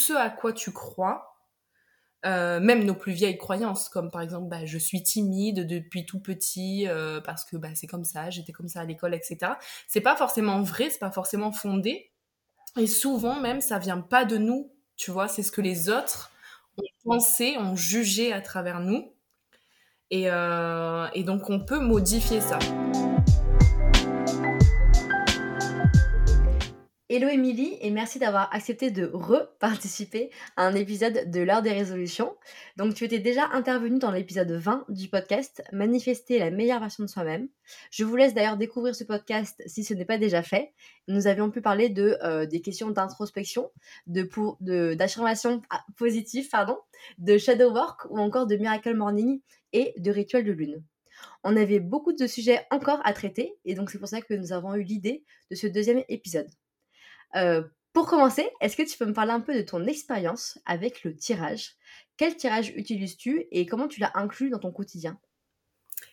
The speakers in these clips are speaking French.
ce à quoi tu crois, euh, même nos plus vieilles croyances, comme par exemple, bah, je suis timide depuis tout petit euh, parce que bah, c'est comme ça, j'étais comme ça à l'école, etc. C'est pas forcément vrai, c'est pas forcément fondé, et souvent même ça vient pas de nous, tu vois, c'est ce que les autres ont pensé, ont jugé à travers nous, et, euh, et donc on peut modifier ça. Hello Émilie et merci d'avoir accepté de reparticiper à un épisode de l'heure des résolutions. Donc tu étais déjà intervenue dans l'épisode 20 du podcast Manifester la meilleure version de soi-même. Je vous laisse d'ailleurs découvrir ce podcast si ce n'est pas déjà fait. Nous avions pu parler de euh, des questions d'introspection, de d'affirmation ah, positive, pardon, de shadow work ou encore de miracle morning et de rituel de lune. On avait beaucoup de sujets encore à traiter et donc c'est pour ça que nous avons eu l'idée de ce deuxième épisode. Euh, pour commencer, est-ce que tu peux me parler un peu de ton expérience avec le tirage? Quel tirage utilises-tu et comment tu l'as inclus dans ton quotidien?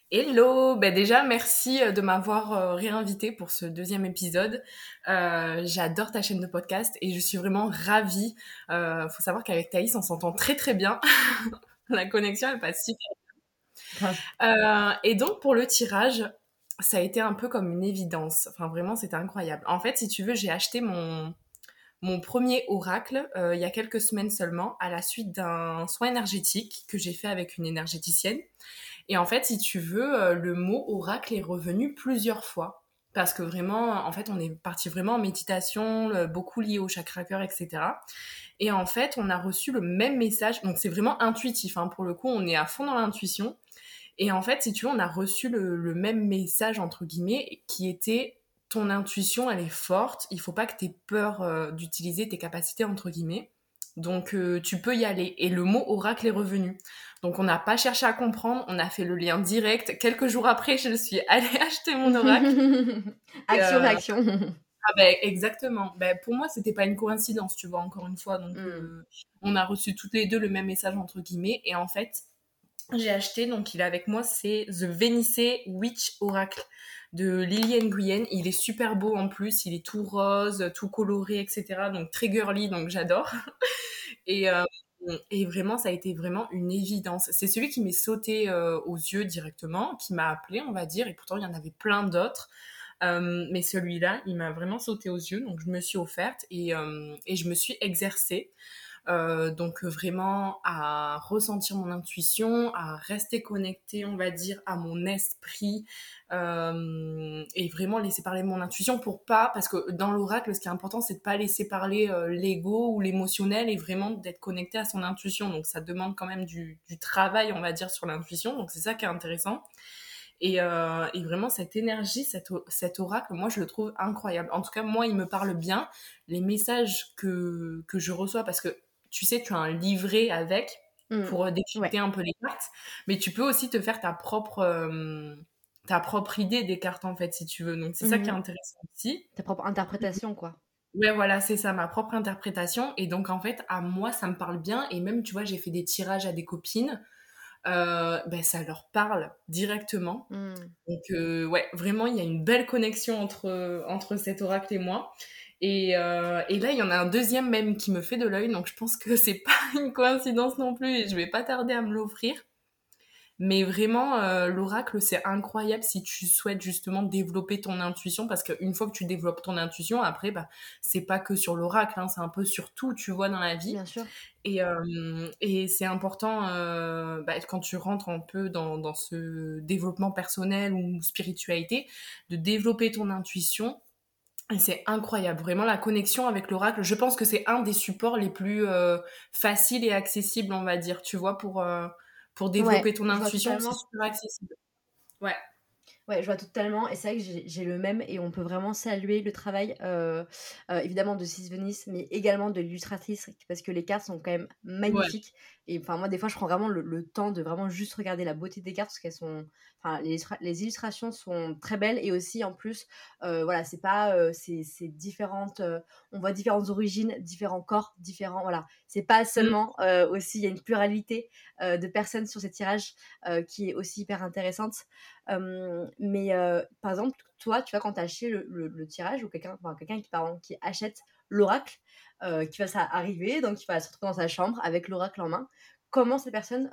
Hello, ben déjà merci euh, de m'avoir euh, réinvité pour ce deuxième épisode. J'adore ta chaîne de podcast et je suis vraiment ravie. Euh, faut savoir qu'avec Thaïs on s'entend très très bien. La connexion elle passe super. Euh, et donc pour le tirage, ça a été un peu comme une évidence. Enfin, vraiment, c'était incroyable. En fait, si tu veux, j'ai acheté mon, mon premier oracle euh, il y a quelques semaines seulement, à la suite d'un soin énergétique que j'ai fait avec une énergéticienne. Et en fait, si tu veux, euh, le mot oracle est revenu plusieurs fois. Parce que vraiment, en fait, on est parti vraiment en méditation, beaucoup lié au chakra cœur, etc. Et en fait, on a reçu le même message. Donc, c'est vraiment intuitif. Hein. Pour le coup, on est à fond dans l'intuition. Et en fait, si tu veux, on a reçu le, même message, entre guillemets, qui était ton intuition, elle est forte, il faut pas que tu aies peur euh, d'utiliser tes capacités, entre guillemets. Donc, euh, tu peux y aller. Et le mot oracle est revenu. Donc, on n'a pas cherché à comprendre, on a fait le lien direct. Quelques jours après, je suis allée acheter mon oracle. Action-réaction. Euh, ah ben exactement. Ben, pour moi, c'était pas une coïncidence, tu vois, encore une fois. Donc, mm. on a reçu toutes les deux le même message, entre guillemets. Et en fait, j'ai acheté, donc il est avec moi, c'est The Venice Witch Oracle de Liliane Guyenne. Il est super beau en plus, il est tout rose, tout coloré, etc. Donc très girly, donc j'adore. Et, euh, et vraiment, ça a été vraiment une évidence. C'est celui qui m'est sauté euh, aux yeux directement, qui m'a appelé, on va dire, et pourtant il y en avait plein d'autres. Euh, mais celui-là, il m'a vraiment sauté aux yeux, donc je me suis offerte et, et je me suis exercée. Euh, donc vraiment à ressentir mon intuition, à rester connecté, on va dire, à mon esprit euh, et vraiment laisser parler mon intuition pour pas, parce que dans l'oracle, ce qui est important, c'est de pas laisser parler euh, l'ego ou l'émotionnel et vraiment d'être connecté à son intuition. Donc ça demande quand même du, travail, on va dire, sur l'intuition. Donc c'est ça qui est intéressant. Et, vraiment, cette énergie, cet, cet, oracle, moi, je le trouve incroyable. En tout cas, moi, il me parle bien. Les messages que, que je reçois, parce que tu sais, tu as un livret avec mmh. pour euh, décrypter un peu les cartes, mais tu peux aussi te faire ta propre, euh, ta propre idée des cartes, en fait, si tu veux. Donc, c'est ça qui est mmh. intéressant aussi. Ta propre interprétation, quoi. Ouais, voilà, c'est ça, ma propre interprétation. Et donc, en fait, à moi, ça me parle bien. Et même, tu vois, j'ai fait des tirages à des copines. Euh, ben, ça leur parle directement. Mmh. Donc, ouais, vraiment, il y a une belle connexion entre, entre cet oracle et moi. Euh, et, là, il y en a un deuxième même qui me fait de l'œil, donc je pense que c'est pas une coïncidence non plus et je vais pas tarder à me l'offrir. Mais vraiment, euh, l'oracle, c'est incroyable si tu souhaites justement développer ton intuition, parce qu'une fois que tu développes ton intuition, après, bah, c'est pas que sur l'oracle, hein, c'est un peu sur tout, tu vois, dans la vie. Bien sûr. Et, euh, et c'est important, bah, quand tu rentres un peu dans, dans ce développement personnel ou spiritualité, de développer ton intuition c'est incroyable, vraiment la connexion avec l'oracle. Je pense que c'est un des supports les plus euh, faciles et accessibles, on va dire, tu vois, pour, euh, pour développer ton intuition, c'est super accessible. Ouais. Ouais, je vois totalement. Et c'est vrai que j'ai le même et on peut vraiment saluer le travail, euh, évidemment, de Sis Venice, mais également de l'illustratrice, parce que les cartes sont quand même magnifiques. Et enfin, moi, des fois, je prends vraiment le, temps de vraiment juste regarder la beauté des cartes, parce qu'elles sont. Enfin, les, les, illustrations sont très belles et aussi, en plus, voilà, c'est pas. c'est différentes. on voit différentes origines, différents corps, différents. Voilà. C'est pas mmh. seulement. aussi, il y a une pluralité de personnes sur ces tirages qui est aussi hyper intéressante mais par exemple, toi, tu vois, quand tu as acheté le, tirage ou quelqu'un quelqu'un qui, qui achète l'oracle, qui va arriver, donc il va se retrouver dans sa chambre avec l'oracle en main, comment cette personne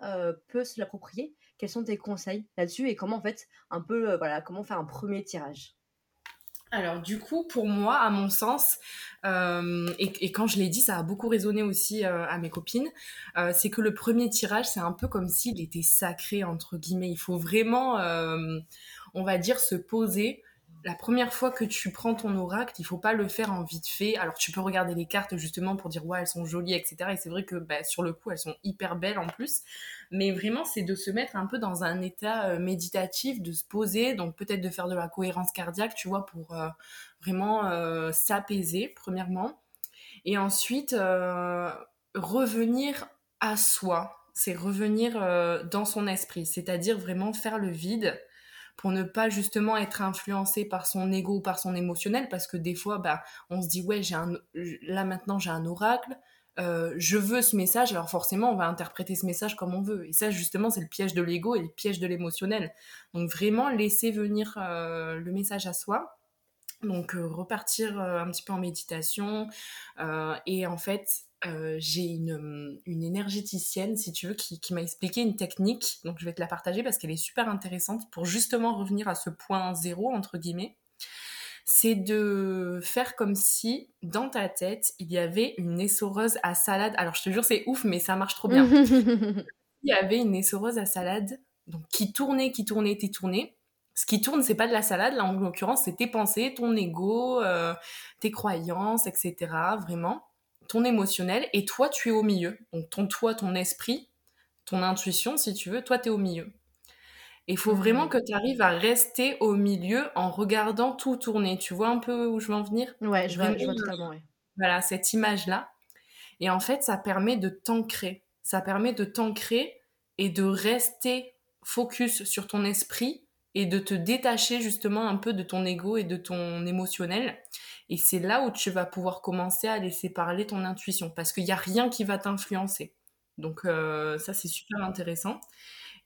peut se l'approprier? Quels sont tes conseils là-dessus et comment en fait un peu voilà comment faire un premier tirage? Alors du coup, pour moi, à mon sens, euh, et, quand je l'ai dit, ça a beaucoup résonné aussi euh, à mes copines, euh, c'est que le premier tirage, c'est un peu comme s'il était sacré, entre guillemets. Il faut vraiment, on va dire, se poser, la première fois que tu prends ton oracle, il faut pas le faire en vite fait. Alors tu peux regarder les cartes justement pour dire ouais elles sont jolies etc. Et c'est vrai que bah, sur le coup elles sont hyper belles en plus. Mais vraiment c'est de se mettre un peu dans un état euh, méditatif, de se poser, donc peut-être de faire de la cohérence cardiaque, tu vois, pour euh, vraiment euh, s'apaiser premièrement. Et ensuite revenir à soi. C'est revenir dans son esprit, c'est-à-dire vraiment faire le vide pour ne pas justement être influencé par son ego ou par son émotionnel parce que des fois bah on se dit ouais j'ai un là maintenant j'ai un oracle euh, je veux ce message alors forcément on va interpréter ce message comme on veut. Et ça justement c'est le piège de l'ego et le piège de l'émotionnel. Donc vraiment laisser venir euh, le message à soi. Donc euh, repartir un petit peu en méditation et en fait euh, j'ai une, une, énergéticienne, si tu veux, qui, m'a expliqué une technique. Donc, je vais te la partager parce qu'elle est super intéressante pour justement revenir à ce point zéro, entre guillemets. C'est de faire comme si, dans ta tête, il y avait une essoreuse à salade. Alors, je te jure, c'est ouf, mais ça marche trop bien. il y avait une essoreuse à salade donc, qui tournait, qui tournait, qui tournait. Ce qui tourne, c'est pas de la salade, là, en l'occurrence, c'est tes pensées, ton ego, euh, tes croyances, etc. Vraiment ton émotionnel, et toi, tu es au milieu. Donc ton toi, ton esprit, ton intuition, si tu veux, toi, tu es au milieu. Et il faut vraiment mmh. que tu arrives à rester au milieu en regardant tout tourner. Tu vois un peu où je veux en venir? Ouais, je vois, je vois totalement, Voilà, cette image-là. Et en fait, ça permet de t'ancrer. Ça permet de t'ancrer et de rester focus sur ton esprit et de te détacher justement un peu de ton ego et de ton émotionnel. Et c'est là où tu vas pouvoir commencer à laisser parler ton intuition parce qu'il n'y a rien qui va t'influencer. Donc euh, ça, c'est super intéressant.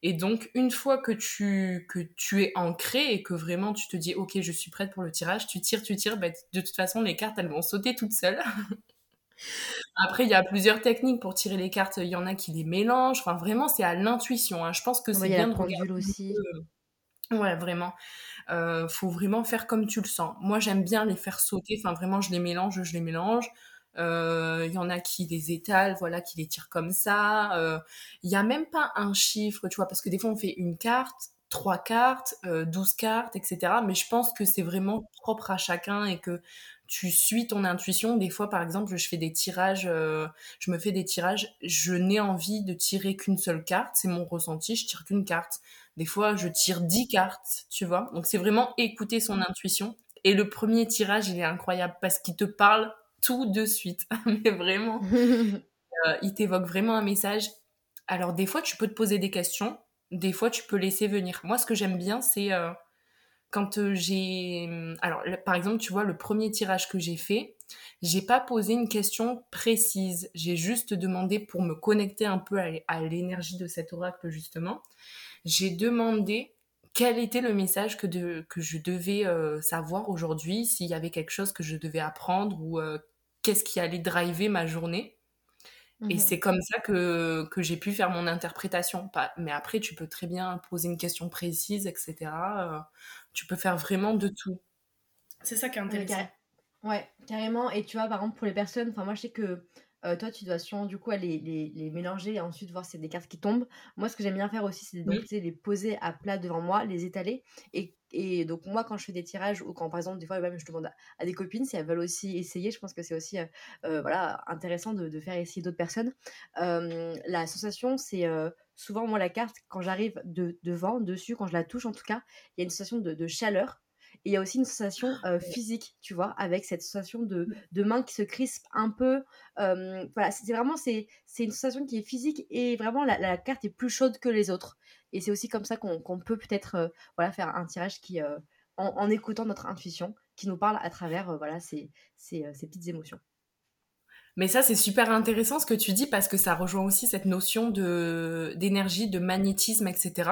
Et donc, une fois que tu, que tu es ancré et que vraiment tu te dis, OK, je suis prête pour le tirage, tu tires, tu tires, bah, de toute façon, les cartes, elles vont sauter toutes seules. Après, il y a plusieurs techniques pour tirer les cartes. Il y en a qui les mélangent. Enfin, vraiment, c'est à l'intuition. Hein. Je pense que c'est bien de regarder. aussi. Ouais, vraiment. Euh, faut vraiment faire comme tu le sens. Moi, j'aime bien les faire sauter. Enfin, vraiment, je les mélange, je les mélange. Euh, il y en a qui les étalent, voilà, qui les tirent comme ça. Euh, il y a même pas un chiffre, tu vois, parce que des fois, on fait une carte, trois cartes, douze cartes, etc. Mais je pense que c'est vraiment propre à chacun et que tu suis ton intuition. Des fois, par exemple, je fais des tirages, je me fais des tirages, je n'ai envie de tirer qu'une seule carte, c'est mon ressenti, je tire qu'une carte. Des fois, je tire 10 cartes, tu vois. Donc, c'est vraiment écouter son intuition. Et le premier tirage, il est incroyable parce qu'il te parle tout de suite. Mais vraiment, euh, il t'évoque vraiment un message. Alors, des fois, tu peux te poser des questions. Des fois, tu peux laisser venir. Moi, ce que j'aime bien, c'est euh, quand euh, j'ai... Alors, par exemple, tu vois, le premier tirage que j'ai fait, j'ai pas posé une question précise. J'ai juste demandé pour me connecter un peu à l'énergie de cet oracle, justement j'ai demandé quel était le message que, que je devais euh, savoir aujourd'hui, s'il y avait quelque chose que je devais apprendre ou euh, qu'est-ce qui allait driver ma journée. Et mhm. c'est comme ça que, que j'ai pu faire mon interprétation. mais après, tu peux très bien poser une question précise, etc. Euh, tu peux faire vraiment de tout. C'est ça qui est intéressant. Ouais, carrément. Et tu vois, par exemple, pour les personnes, enfin, moi, je sais que euh, toi, tu dois sûrement du coup les, les, les, mélanger et ensuite voir si c'est des cartes qui tombent. Moi, ce que j'aime bien faire aussi, c'est donc les poser à plat devant moi, les étaler. Et, et, donc, moi, quand je fais des tirages ou quand, par exemple, des fois, même je demande à, des copines si elles veulent aussi essayer, je pense que c'est aussi euh, euh, voilà, intéressant de, de faire essayer d'autres personnes. la sensation, c'est souvent, moi, la carte, quand j'arrive de, devant, dessus, quand je la touche en tout cas, il y a une sensation de, de chaleur il y a aussi une sensation physique, tu vois, avec cette sensation de, mmh. de main qui se crispe un peu. voilà, c'est vraiment c'est, c'est une sensation qui est physique et vraiment la, la, carte est plus chaude que les autres. Et c'est aussi comme ça qu'on, qu'on peut peut-être voilà, faire un tirage qui, en, en, écoutant notre intuition, qui nous parle à travers voilà, ces, ces, ces petites émotions. Mais ça, c'est super intéressant ce que tu dis parce que ça rejoint aussi cette notion de d'énergie, de magnétisme, etc.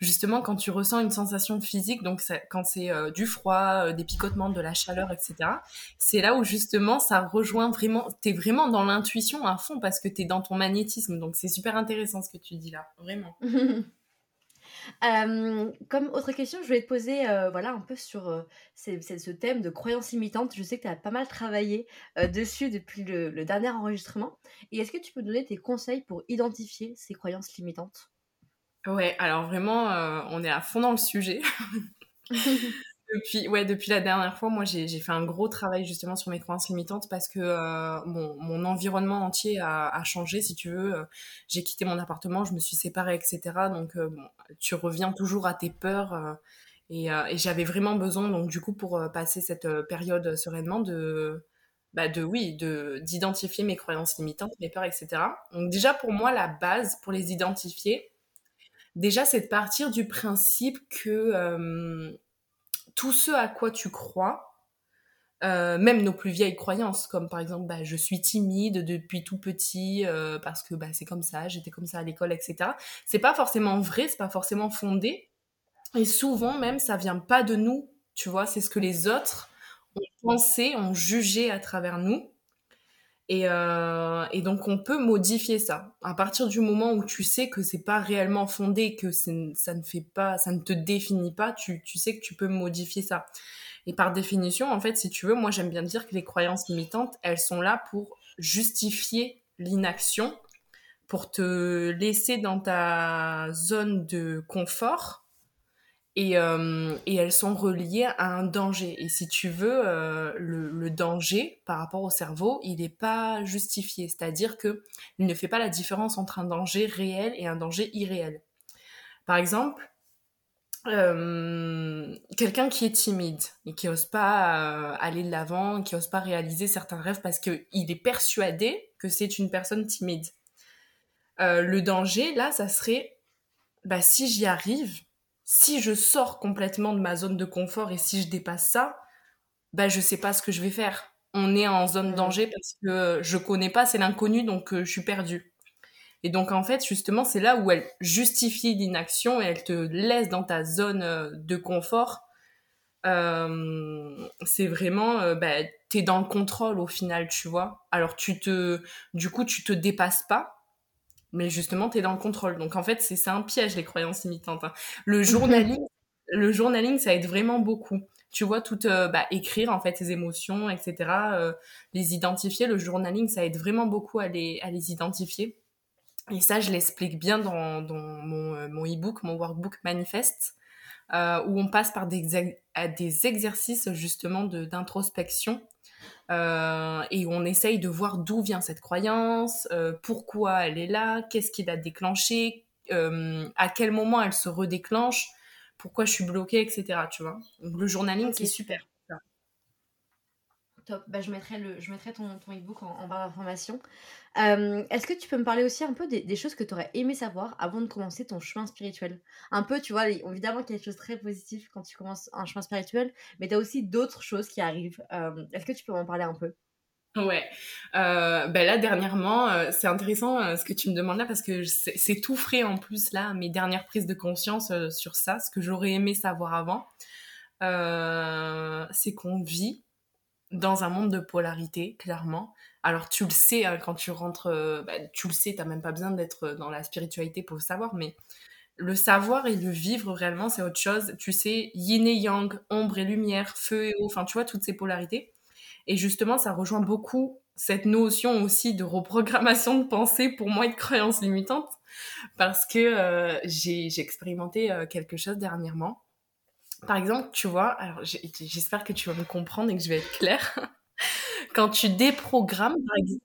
Justement, quand tu ressens une sensation physique, donc quand c'est euh, du froid, euh, des picotements, de la chaleur, etc. C'est là où justement ça rejoint vraiment. T'es vraiment dans l'intuition à fond parce que t'es dans ton magnétisme. Donc c'est super intéressant ce que tu dis là, vraiment. comme autre question, je voulais te poser voilà, un peu sur ce thème de croyances limitantes. Je sais que tu as pas mal travaillé dessus depuis le, dernier enregistrement. Et est-ce que tu peux donner tes conseils pour identifier ces croyances limitantes? Ouais, alors vraiment, on est à fond dans le sujet. Depuis, ouais, depuis la dernière fois, moi, j'ai fait un gros travail justement sur mes croyances limitantes parce que euh, mon, environnement entier a, changé, si tu veux. Euh, j'ai quitté mon appartement, je me suis séparée, etc. Donc, euh, tu reviens toujours à tes peurs. et, et j'avais vraiment besoin, donc du coup, pour passer cette période sereinement, de, bah, de oui, de d'identifier mes croyances limitantes, mes peurs, etc. Donc déjà, pour moi, la base pour les identifier, déjà, c'est de partir du principe que tout ce à quoi tu crois, euh, même nos plus vieilles croyances, comme par exemple, bah, je suis timide depuis tout petit euh, parce que bah, c'est comme ça, j'étais comme ça à l'école, etc. C'est pas forcément vrai, c'est pas forcément fondé, et souvent même ça vient pas de nous, tu vois, c'est ce que les autres ont pensé, ont jugé à travers nous. Et, euh, et, donc on peut modifier ça. À partir du moment où tu sais que c'est pas réellement fondé, que ça ne fait pas, ça ne te définit pas, tu, sais que tu peux modifier ça. Et par définition, en fait, si tu veux, moi j'aime bien dire que les croyances limitantes, elles sont là pour justifier l'inaction, pour te laisser dans ta zone de confort et, euh, et, elles sont reliées à un danger. Et si tu veux, euh, le, danger par rapport au cerveau, il n'est pas justifié. C'est-à-dire que il ne fait pas la différence entre un danger réel et un danger irréel. Par exemple, euh, quelqu'un qui est timide et qui n'ose pas aller de l'avant, qui n'ose pas réaliser certains rêves parce qu'il est persuadé que c'est une personne timide. Le danger, là, ça serait, bah, si j'y arrive, si je sors complètement de ma zone de confort et si je dépasse ça, bah je sais pas ce que je vais faire. On est en zone danger parce que je connais pas, c'est l'inconnu, donc euh, je suis perdue. Et donc en fait, justement, c'est là où elle justifie l'inaction et elle te laisse dans ta zone euh, de confort. Euh, c'est vraiment, euh, bah, t'es dans le contrôle au final, tu vois. Alors tu te, du coup, tu te dépasses pas, mais justement, tu es dans le contrôle. Donc en fait, c'est un piège, les croyances limitantes. Hein. Le journaling, le journaling, ça aide vraiment beaucoup. Tu vois, tout euh, bah, écrire en fait tes émotions, etc., euh, les identifier. Le journaling, ça aide vraiment beaucoup à les, à les identifier. Et ça, je l'explique bien dans, dans mon, euh, mon e-book, mon workbook manifeste, où on passe par des, des exercices justement d'introspection euh, et on essaye de voir d'où vient cette croyance, euh, pourquoi elle est là, qu'est-ce qui l'a déclenchée, euh, à quel moment elle se redéclenche, pourquoi je suis bloquée, etc. Tu vois Donc le journaling, c'est super. Top. Bah, je mettrai, le, je mettrai ton, ton e-book en, barre d'information. Euh, est-ce que tu peux me parler aussi un peu des, choses que tu aurais aimé savoir avant de commencer ton chemin spirituel? Un peu, tu vois, évidemment qu'il y a des choses très positives quand tu commences un chemin spirituel, mais tu as aussi d'autres choses qui arrivent. Euh, est-ce que tu peux m'en parler un peu? Ouais, euh, ben là dernièrement, c'est intéressant ce que tu me demandes là parce que c'est tout frais en plus là, mes dernières prises de conscience sur ça, ce que j'aurais aimé savoir avant, c'est qu'on vit dans un monde de polarité, clairement. Alors tu le sais hein, quand tu rentres, euh, bah, tu le sais, t'as même pas besoin d'être dans la spiritualité pour le savoir, mais le savoir et le vivre réellement, c'est autre chose. Tu sais, yin et yang, ombre et lumière, feu et eau, enfin tu vois, toutes ces polarités. Et justement, ça rejoint beaucoup cette notion aussi de reprogrammation de pensée pour moi et de croyance limitante, parce que euh, j'ai expérimenté euh, quelque chose dernièrement par exemple, tu vois, j'espère que tu vas me comprendre et que je vais être claire. quand tu déprogrammes,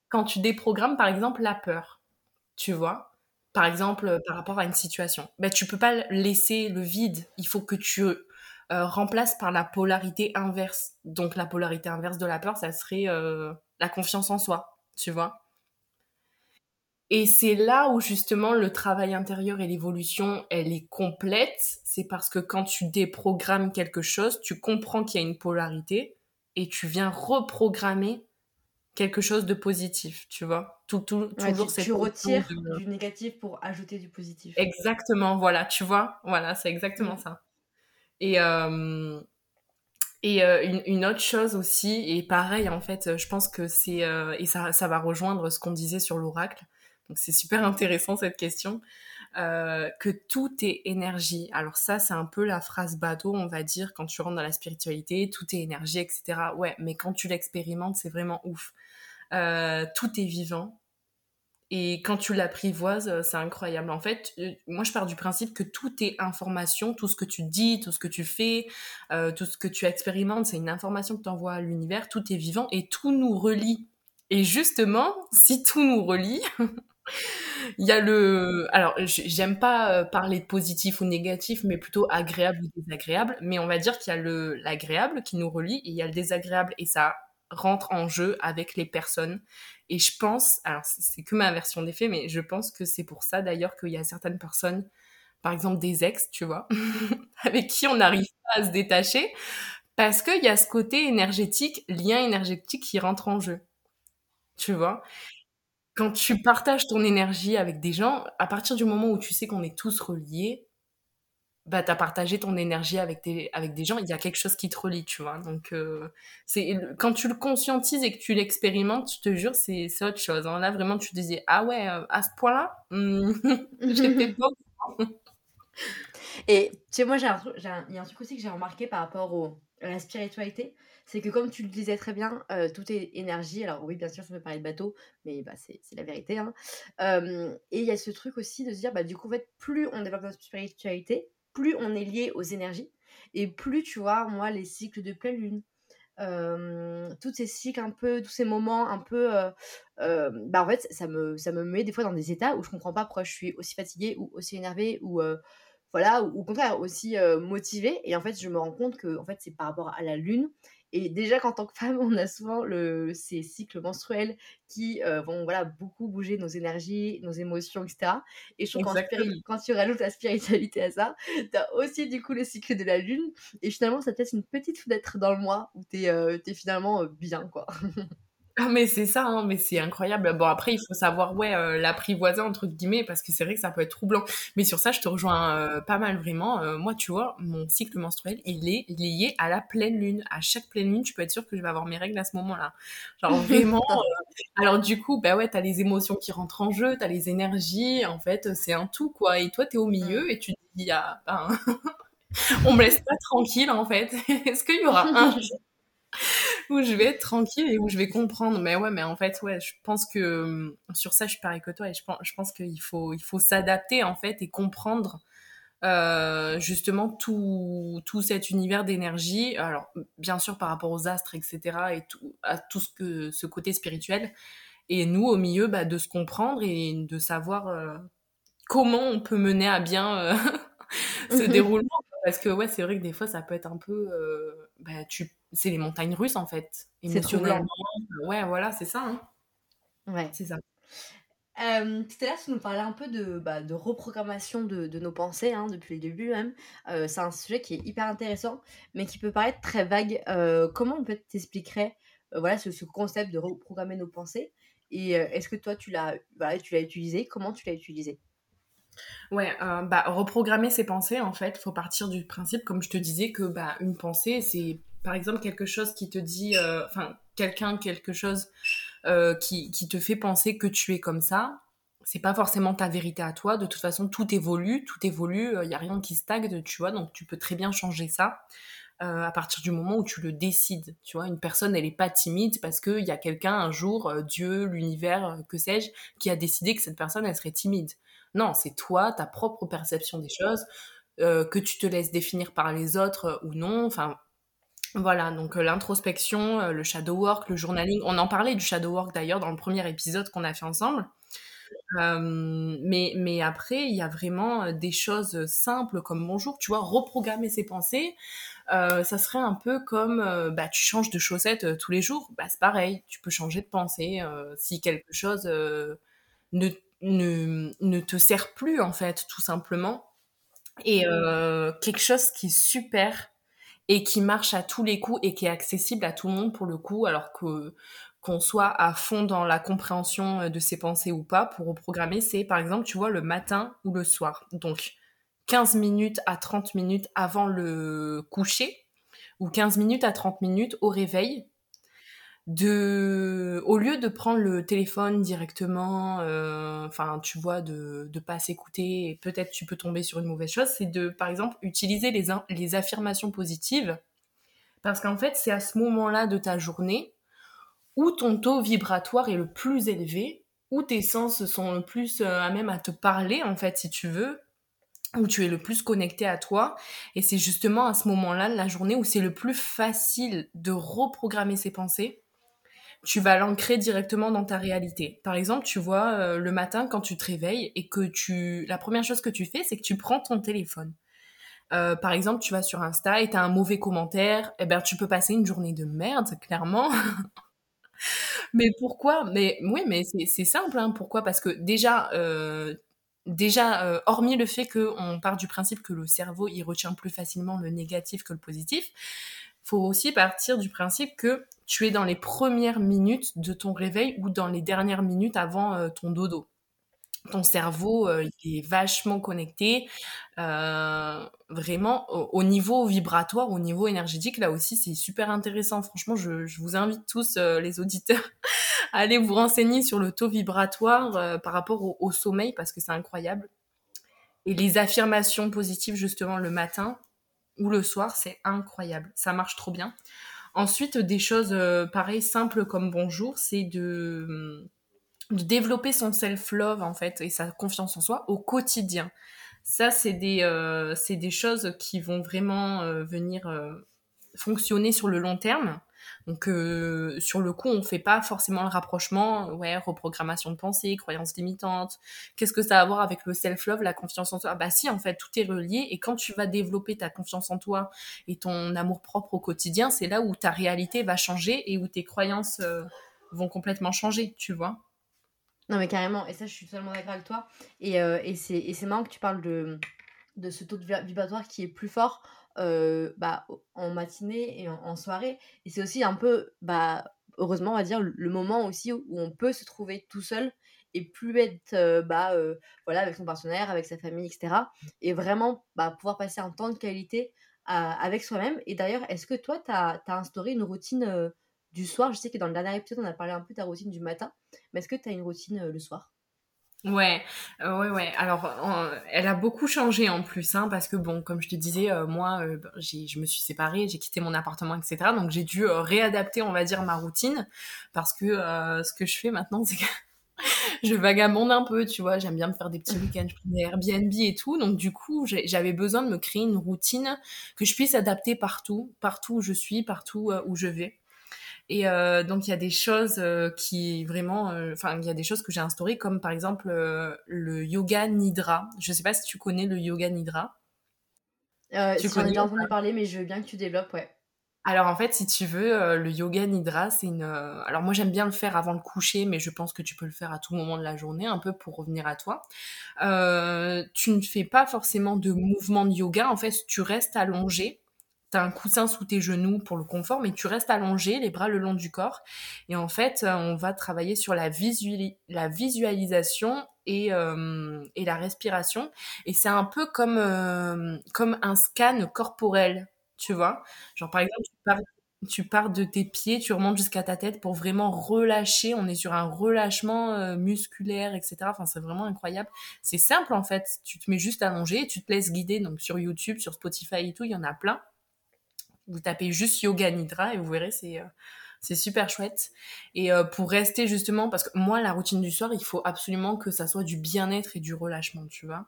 quand tu déprogrammes par exemple la peur, tu vois, par exemple euh, par rapport à une situation, ben tu peux pas laisser le vide. Il faut que tu euh, remplaces par la polarité inverse. Donc la polarité inverse de la peur, ça serait euh, la confiance en soi, tu vois. Et c'est là où justement le travail intérieur et l'évolution, elle est complète. C'est parce que quand tu déprogrammes quelque chose, tu comprends qu'il y a une polarité et tu viens reprogrammer quelque chose de positif, tu vois. Tout, tout, toujours tu, tu retires du négatif pour ajouter du positif. Exactement, voilà, tu vois. Voilà, c'est exactement mm. ça. Et, euh, et euh, une, autre chose aussi, et pareil, en fait, je pense que c'est... Euh, et ça, ça va rejoindre ce qu'on disait sur l'oracle. Donc c'est super intéressant cette question. que tout est énergie. Alors ça, c'est un peu la phrase bateau, on va dire, quand tu rentres dans la spiritualité, tout est énergie, etc. Ouais, mais quand tu l'expérimentes, c'est vraiment ouf. tout est vivant, et quand tu l'apprivoises, euh, c'est incroyable. En fait, euh, moi, je pars du principe que tout est information, tout ce que tu dis, tout ce que tu fais, euh, tout ce que tu expérimentes, c'est une information que tu envoies à l'univers, tout est vivant et tout nous relie. Et justement, si tout nous relie, il y a le... Alors, j'aime pas parler de positif ou négatif, mais plutôt agréable ou désagréable, mais on va dire qu'il y a le l'agréable qui nous relie et il y a le désagréable et ça rentre en jeu avec les personnes. Et je pense, alors c'est que ma version des faits, mais je pense que c'est pour ça d'ailleurs qu'il y a certaines personnes, par exemple des ex, tu vois, avec qui on n'arrive pas à se détacher, parce qu'il y a ce côté énergétique, lien énergétique qui rentre en jeu. Tu vois? Quand tu partages ton énergie avec des gens, à partir du moment où tu sais qu'on est tous reliés, bah, tu as partagé ton énergie avec, avec des gens, il y a quelque chose qui te relie, tu vois. Donc, euh, quand tu le conscientises et que tu l'expérimentes, je te jure, c'est autre chose. Hein. Là, vraiment, tu te disais, ah ouais, euh, à ce point-là, hmm, j'ai pas. et tu sais, moi, il y a un truc aussi que j'ai remarqué par rapport à la spiritualité, c'est que comme tu le disais très bien, euh, tout est énergie. Alors oui, bien sûr, ça me parler de bateau, mais bah, c'est la vérité. Hein. et il y a ce truc aussi de se dire, bah, du coup, en fait, plus on développe notre spiritualité, plus on est lié aux énergies et plus tu vois, moi, les cycles de pleine lune, euh, tous ces cycles un peu, tous ces moments un peu, euh, euh, bah en fait, ça me, ça me met des fois dans des états où je comprends pas pourquoi je suis aussi fatiguée ou aussi énervée ou voilà, ou, au contraire aussi motivée. Et en fait, je me rends compte que en fait, c'est par rapport à la lune et déjà qu'en tant que femme, on a souvent le, ces cycles menstruels qui euh, vont voilà, beaucoup bouger nos énergies, nos émotions, etc. Et je trouve quand, quand tu rajoutes la spiritualité à ça, tu as aussi du coup le cycle de la lune. Et finalement, ça te laisse une petite fenêtre dans le mois où tu es, euh, finalement euh, bien. quoi. Ah mais c'est ça, hein, mais c'est incroyable. Bon après il faut savoir ouais euh, l'apprivoiser entre guillemets parce que c'est vrai que ça peut être troublant. Mais sur ça je te rejoins euh, pas mal vraiment. Euh, moi tu vois mon cycle menstruel il est lié à la pleine lune. À chaque pleine lune tu peux être sûr que je vais avoir mes règles à ce moment-là. Genre vraiment. alors du coup bah ouais t'as les émotions qui rentrent en jeu, t'as les énergies. En fait c'est un tout quoi. Et toi t'es au milieu et tu te dis ah, ben, on me laisse pas tranquille en fait. Est-ce qu'il y aura un où je vais être tranquille et où je vais comprendre. Mais ouais, mais en fait, ouais, je pense que euh, sur ça, je suis pareil que toi et je pense, je pense qu'il faut, il faut s'adapter en fait et comprendre euh, justement tout, tout cet univers d'énergie. Alors, bien sûr, par rapport aux astres, etc. et tout, à tout ce que ce côté spirituel. Et nous, au milieu, bah, de se comprendre et de savoir euh, comment on peut mener à bien ce déroulement. Parce que ouais, c'est vrai que des fois, ça peut être un peu, bah, tu c'est les montagnes russes en fait. Émotionnellement. Ouais, voilà, c'est ça. Hein. Ouais. C'est ça. Euh, tout à l'heure, tu nous parlais un peu de, bah, de reprogrammation de, de, nos pensées, hein, depuis le début même. Euh, c'est un sujet qui est hyper intéressant, mais qui peut paraître très vague. Euh, comment on peut t'expliquerait voilà, ce, ce, concept de reprogrammer nos pensées? Et est-ce que toi, tu l'as voilà, tu utilisé? Comment tu l'as utilisé? Ouais, bah, reprogrammer ses pensées, en fait, faut partir du principe, comme je te disais, que bah, une pensée, c'est par exemple quelque chose qui te dit, euh, enfin quelqu'un quelque chose euh, qui, te fait penser que tu es comme ça, c'est pas forcément ta vérité à toi. De toute façon, tout évolue, tout évolue, il euh, y a rien qui stagne, tu vois. Donc tu peux très bien changer ça. à partir du moment où tu le décides. Tu vois, une personne, elle est pas timide parce qu'il y a quelqu'un un jour, Dieu, l'univers, que sais-je, qui a décidé que cette personne, elle serait timide. Non, c'est toi, ta propre perception des choses, que tu te laisses définir par les autres ou non. Enfin, voilà, donc euh, l'introspection, euh, le shadow work, le journaling. On en parlait du shadow work d'ailleurs dans le premier épisode qu'on a fait ensemble. Euh, mais, mais après, il y a vraiment des choses simples comme bonjour, tu vois, reprogrammer ses pensées. ça serait un peu comme bah, tu changes de chaussettes tous les jours, bah, c'est pareil, tu peux changer de pensée si quelque chose ne, ne, ne, te sert plus en fait, tout simplement. Et quelque chose qui est super et qui marche à tous les coups et qui est accessible à tout le monde pour le coup, alors que qu'on soit à fond dans la compréhension euh, de ses pensées ou pas pour reprogrammer, c'est par exemple, tu vois, le matin ou le soir. Donc 15 minutes à 30 minutes avant le coucher ou 15 minutes à 30 minutes au réveil de au lieu de prendre le téléphone directement euh, enfin tu vois de de pas s'écouter peut-être tu peux tomber sur une mauvaise chose c'est de par exemple utiliser les les affirmations positives. Parce qu'en fait c'est à ce moment-là de ta journée où ton taux vibratoire est le plus élevé où tes sens sont le plus euh, à même à te parler en fait si tu veux où tu es le plus connecté à toi. Et c'est justement à ce moment-là de la journée où c'est le plus facile de reprogrammer ses pensées tu vas l'ancrer directement dans ta réalité. Par exemple, tu vois, euh, le matin, quand tu te réveilles et que tu... La première chose que tu fais, c'est que tu prends ton téléphone. Euh, par exemple, tu vas sur Insta et tu as un mauvais commentaire, eh ben, tu peux passer une journée de merde, clairement. mais pourquoi? Mais oui, mais c'est simple. Hein. Pourquoi? Parce que déjà, euh, déjà, hormis le fait qu'on part du principe que le cerveau, il retient plus facilement le négatif que le positif, faut aussi partir du principe que tu es dans les premières minutes de ton réveil ou dans les dernières minutes avant euh, ton dodo. Ton cerveau, euh, est vachement connecté, euh, vraiment au, niveau vibratoire, au niveau énergétique. Là aussi, c'est super intéressant. Franchement, je, vous invite tous, les auditeurs, à aller vous renseigner sur le taux vibratoire par rapport au sommeil parce que c'est incroyable. Et les affirmations positives justement le matin, ou le soir, c'est incroyable. Ça marche trop bien. Ensuite, des choses euh, pareilles, simples comme bonjour, c'est de, de, développer son self-love, en fait, et sa confiance en soi au quotidien. Ça, c'est des, euh, choses qui vont vraiment euh, venir fonctionner sur le long terme. Donc euh, sur le coup, on fait pas forcément le rapprochement, ouais, reprogrammation de pensée, croyances limitantes. Qu'est-ce que ça a à voir avec le self-love, la confiance en toi Bah si, en fait, tout est relié. Et quand tu vas développer ta confiance en toi et ton amour propre au quotidien, c'est là où ta réalité va changer et où tes croyances euh, vont complètement changer, tu vois? Non mais carrément, et ça je suis totalement d'accord avec toi. Et, euh, et c'est marrant que tu parles de, de ce taux de vibratoire qui est plus fort euh, bah, en matinée et en, soirée. Et c'est aussi un peu, bah, heureusement, on va dire, le moment aussi où, on peut se trouver tout seul et plus être euh, bah, euh, voilà, avec son partenaire, avec sa famille, etc. Et vraiment bah, pouvoir passer un temps de qualité avec soi-même. Et d'ailleurs, est-ce que toi, tu as, instauré une routine du soir? Je sais que dans le dernier épisode, on a parlé un peu de ta routine du matin, mais est-ce que tu as une routine le soir? Ouais, euh, ouais, ouais. Alors, elle a beaucoup changé en plus, hein, parce que bon, comme je te disais, euh, moi, euh, ben, j'ai, je me suis séparée, j'ai quitté mon appartement, etc. Donc, j'ai dû réadapter, on va dire, ma routine, parce que ce que je fais maintenant, c'est que je vagabonde un peu, tu vois. J'aime bien me faire des petits week-ends, je prends des Airbnb et tout. Donc, du coup, j'avais besoin de me créer une routine que je puisse adapter partout, partout où je suis, partout où je vais. Et euh, donc il y a des choses euh, qui vraiment, euh, enfin il y a des choses que j'ai instaurées comme par exemple le yoga nidra. Je sais pas si tu connais le yoga nidra. tu connais déjà entendu parler, mais je veux bien que tu développes, ouais. Alors en fait, si tu veux, le yoga nidra, c'est une. Alors moi j'aime bien le faire avant le coucher, mais je pense que tu peux le faire à tout moment de la journée, un peu pour revenir à toi. tu ne fais pas forcément de mouvement de yoga. En fait, tu restes allongé T'as un coussin sous tes genoux pour le confort, mais tu restes allongé, les bras le long du corps. Et en fait, euh, on va travailler sur la, la visualisation et, euh, et, la respiration. Et c'est un peu comme, euh, comme un scan corporel, tu vois. Genre, par exemple, tu pars, tu pars, de tes pieds, tu remontes jusqu'à ta tête pour vraiment relâcher. On est sur un relâchement musculaire, etc. Enfin, c'est vraiment incroyable. C'est simple, en fait. Tu te mets juste allongé, tu te laisses guider. Donc, sur YouTube, sur Spotify et tout, il y en a plein. Vous tapez juste yoga nidra et vous verrez, c'est euh, c'est super chouette. Et euh, pour rester justement, parce que moi, la routine du soir, il faut absolument que ça soit du bien-être et du relâchement, tu vois.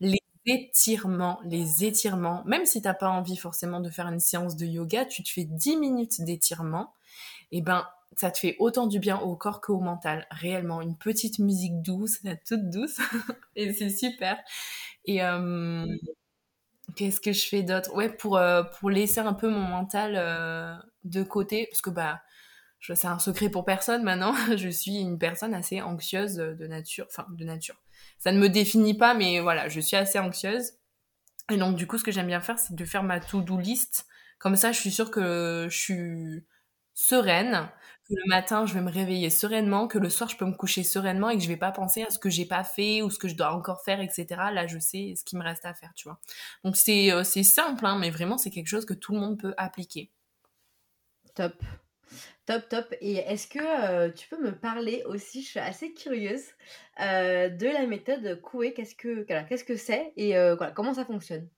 Les étirements, les étirements, même si t'as pas envie forcément de faire une séance de yoga, tu te fais 10 minutes d'étirement, et ben ça te fait autant du bien au corps qu'au mental, réellement. Une petite musique douce, toute douce, et c'est super. Et, euh, Qu'est-ce que je fais d'autre? Ouais, pour, euh, laisser un peu mon mental euh, de côté, parce que bah, c'est un secret pour personne maintenant, je suis une personne assez anxieuse de nature, enfin de nature. Ça ne me définit pas, mais voilà, je suis assez anxieuse. Et donc du coup, ce que j'aime bien faire, c'est de faire ma to-do list Comme ça, je suis sûre que je suis sereine, que le matin, je vais me réveiller sereinement, que le soir, je peux me coucher sereinement et que je vais pas penser à ce que j'ai pas fait ou ce que je dois encore faire, etc. Là, je sais ce qui me reste à faire, tu vois. Donc, c'est euh, simple, hein, mais vraiment, c'est quelque chose que tout le monde peut appliquer. Top. Top, top. Et est-ce que euh, tu peux me parler aussi, je suis assez curieuse, euh, de la méthode Coué, qu'est-ce que qu'est-ce que c'est et voilà, comment ça fonctionne?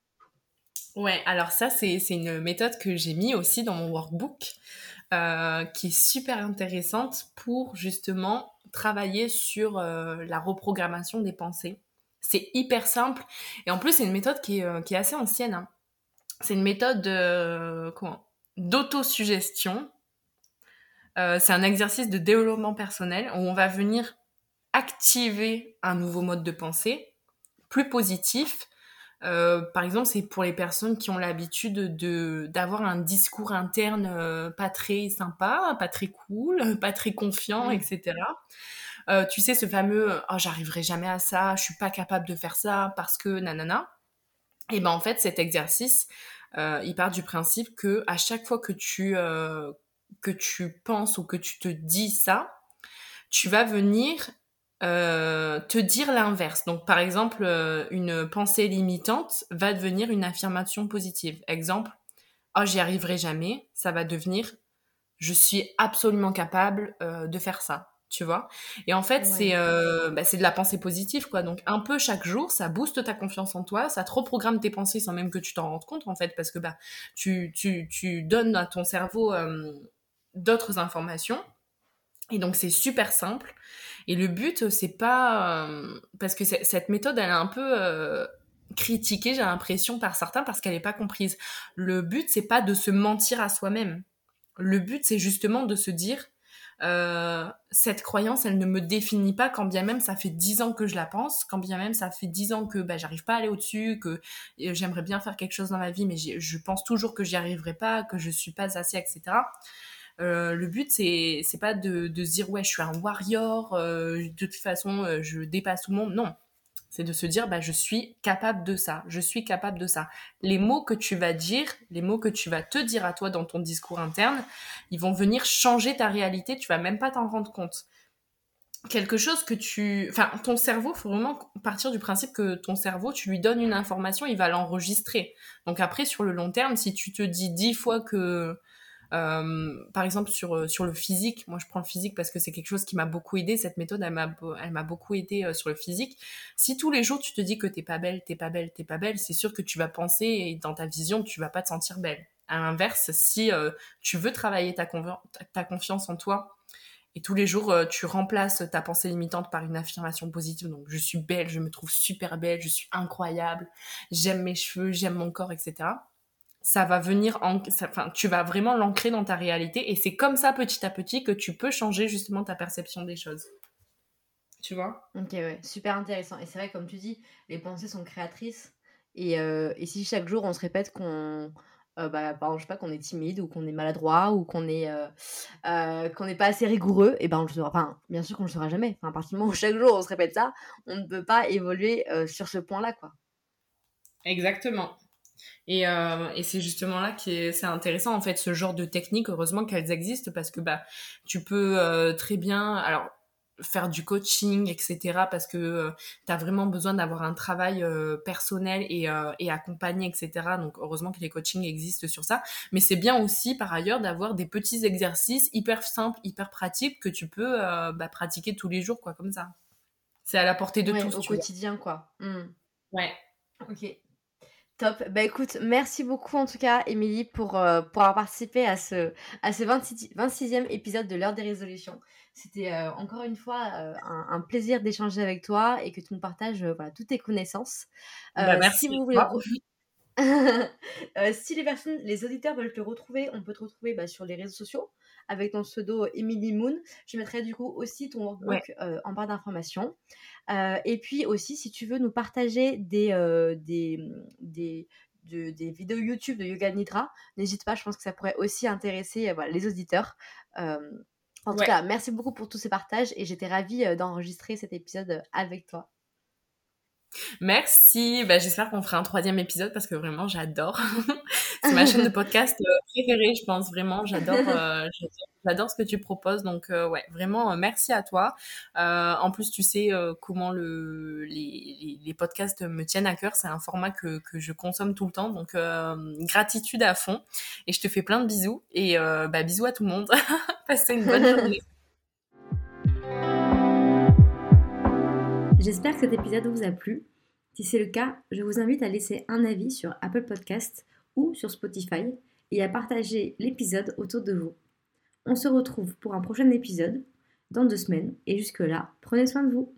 Ouais, alors ça, c'est une méthode que j'ai mis aussi dans mon workbook, euh, qui est super intéressante pour justement travailler sur euh, la reprogrammation des pensées. C'est hyper simple et en plus, c'est une méthode qui est, euh, assez ancienne. Hein. C'est une méthode d'autosuggestion. c'est un exercice de développement personnel où on va venir activer un nouveau mode de pensée plus positif euh, par exemple, c'est pour les personnes qui ont l'habitude de d'avoir un discours interne euh, pas très sympa, pas très cool, pas très confiant, etc. Euh, tu sais, ce fameux oh, j'arriverai jamais à ça, je suis pas capable de faire ça parce que nanana. Et ben en fait, cet exercice, il part du principe que à chaque fois que tu que tu penses ou que tu te dis ça, tu vas venir euh, te dire l'inverse. Donc, par exemple, euh, une pensée limitante va devenir une affirmation positive. Exemple, oh, j'y arriverai jamais, ça va devenir je suis absolument capable euh, de faire ça. Tu vois? Et en fait, c'est bah, c'est de la pensée positive, quoi. Donc, un peu chaque jour, ça booste ta confiance en toi, ça te reprogramme tes pensées sans même que tu t'en rendes compte, en fait, parce que bah, tu, tu, tu donnes à ton cerveau d'autres informations. Et donc, c'est super simple. Et le but, c'est pas euh, parce que cette méthode, elle est un peu euh, critiquée, j'ai l'impression par certains parce qu'elle n'est pas comprise. Le but, c'est pas de se mentir à soi-même. Le but, c'est justement de se dire euh, cette croyance, elle ne me définit pas quand bien même ça fait dix ans que je la pense, quand bien même ça fait dix ans que bah, j'arrive pas à aller au-dessus, que j'aimerais bien faire quelque chose dans ma vie, mais je pense toujours que j'y arriverai pas, que je suis pas assez, etc. Euh, le but, c'est c'est pas de, de se dire ouais, je suis un warrior, euh, de toute façon, euh, je dépasse tout le monde. Non, c'est de se dire bah je suis capable de ça, je suis capable de ça. Les mots que tu vas dire, les mots que tu vas te dire à toi dans ton discours interne, ils vont venir changer ta réalité. Tu vas même pas t'en rendre compte. Quelque chose que tu, enfin, ton cerveau, faut vraiment partir du principe que ton cerveau, tu lui donnes une information, il va l'enregistrer. Donc après, sur le long terme, si tu te dis dix fois que euh, par exemple sur euh, sur le physique, moi je prends le physique parce que c'est quelque chose qui m'a beaucoup aidé. Cette méthode, elle m'a elle m'a beaucoup aidé euh, sur le physique. Si tous les jours tu te dis que t'es pas belle, t'es pas belle, t'es pas belle, c'est sûr que tu vas penser et dans ta vision tu vas pas te sentir belle. À l'inverse, si tu veux travailler ta, ta confiance en toi et tous les jours tu remplaces ta pensée limitante par une affirmation positive, donc je suis belle, je me trouve super belle, je suis incroyable, j'aime mes cheveux, j'aime mon corps, etc ça va venir, en, enfin, tu vas vraiment l'ancrer dans ta réalité et c'est comme ça petit à petit que tu peux changer justement ta perception des choses. Tu vois? Ok, ouais, super intéressant. Et c'est vrai, comme tu dis, les pensées sont créatrices. Et, euh, et si chaque jour on se répète qu'on euh, bah, je sais pas, qu'on est timide ou qu'on est maladroit ou qu'on est euh, qu'on n'est pas assez rigoureux, et ben on le saura. Enfin, bien sûr qu'on le saura jamais. Enfin, à partir du moment où chaque jour on se répète ça, on ne peut pas évoluer sur ce point-là, quoi. Exactement. Et, euh, et c'est justement là que c'est intéressant en fait ce genre de technique. Heureusement qu'elles existent parce que bah tu peux euh, très bien alors faire du coaching etc parce que euh, tu as vraiment besoin d'avoir un travail euh, personnel et, et accompagné etc donc heureusement que les coachings existent sur ça. Mais c'est bien aussi par ailleurs d'avoir des petits exercices hyper simples hyper pratiques que tu peux bah, pratiquer tous les jours quoi comme ça. C'est à la portée de tous au quotidien quoi. Mmh. ouais. Ok Top. Bah écoute, merci beaucoup en tout cas, Émilie, pour, euh, pour avoir participé à ce, à ce 26, e épisode de l'heure des résolutions. C'était euh, encore une fois euh, un, plaisir d'échanger avec toi et que tu nous partages voilà, toutes tes connaissances. Bah, merci. Si vous voulez... si les personnes, les auditeurs veulent te retrouver, on peut te retrouver bah, sur les réseaux sociaux avec ton pseudo Emily Moon. Je mettrai du coup aussi ton workbook en barre d'informations. Euh, et puis aussi, si tu veux nous partager des, euh, des, des, des vidéos YouTube de Yoga Nidra, n'hésite pas, je pense que ça pourrait aussi intéresser euh, les auditeurs. en tout cas, merci beaucoup pour tous ces partages et j'étais ravie d'enregistrer cet épisode avec toi. Merci. Bah, J'espère qu'on fera un troisième épisode parce que vraiment, j'adore. c'est ma chaîne de podcast euh, préférée, je pense vraiment. J'adore, euh, j'adore ce que tu proposes. Donc, euh, ouais, vraiment, merci à toi. en plus, tu sais comment le, les, les, podcasts me tiennent à cœur. C'est un format que, que je consomme tout le temps. Donc, gratitude à fond. Et je te fais plein de bisous. Et bah, bisous à tout le monde. Passez une bonne journée. J'espère que cet épisode vous a plu. Si c'est le cas, je vous invite à laisser un avis sur Apple Podcast ou sur Spotify et à partager l'épisode autour de vous. On se retrouve pour un prochain épisode dans deux semaines et jusque-là, prenez soin de vous.